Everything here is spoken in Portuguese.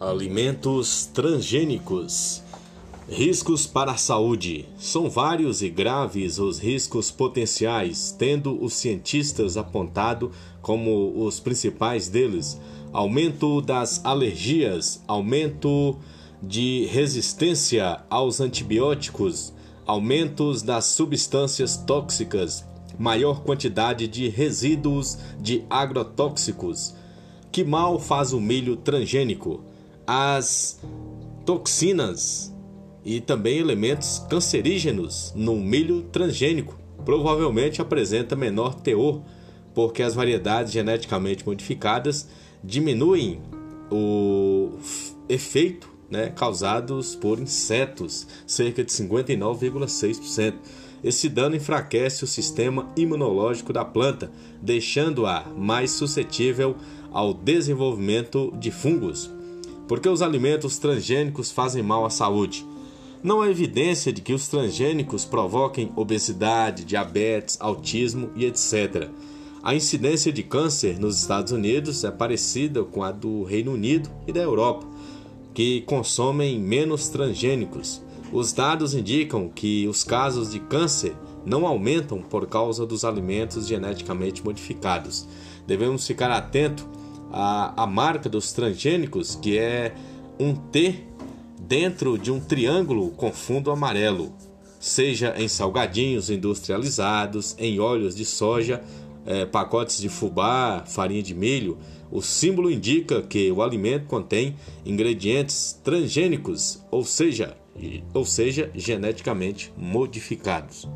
Alimentos transgênicos. Riscos para a saúde. São vários e graves os riscos potenciais, tendo os cientistas apontado como os principais deles: aumento das alergias, aumento de resistência aos antibióticos, aumentos das substâncias tóxicas, maior quantidade de resíduos de agrotóxicos. Que mal faz o milho transgênico? As toxinas e também elementos cancerígenos no milho transgênico. Provavelmente apresenta menor teor, porque as variedades geneticamente modificadas diminuem o efeito né, causados por insetos, cerca de 59,6%. Esse dano enfraquece o sistema imunológico da planta, deixando-a mais suscetível ao desenvolvimento de fungos. Porque os alimentos transgênicos fazem mal à saúde. Não há evidência de que os transgênicos provoquem obesidade, diabetes, autismo e etc. A incidência de câncer nos Estados Unidos é parecida com a do Reino Unido e da Europa, que consomem menos transgênicos. Os dados indicam que os casos de câncer não aumentam por causa dos alimentos geneticamente modificados. Devemos ficar atentos a, a marca dos transgênicos, que é um T dentro de um triângulo com fundo amarelo, seja em salgadinhos industrializados, em óleos de soja, é, pacotes de fubá, farinha de milho. O símbolo indica que o alimento contém ingredientes transgênicos, ou seja, ou seja, geneticamente modificados.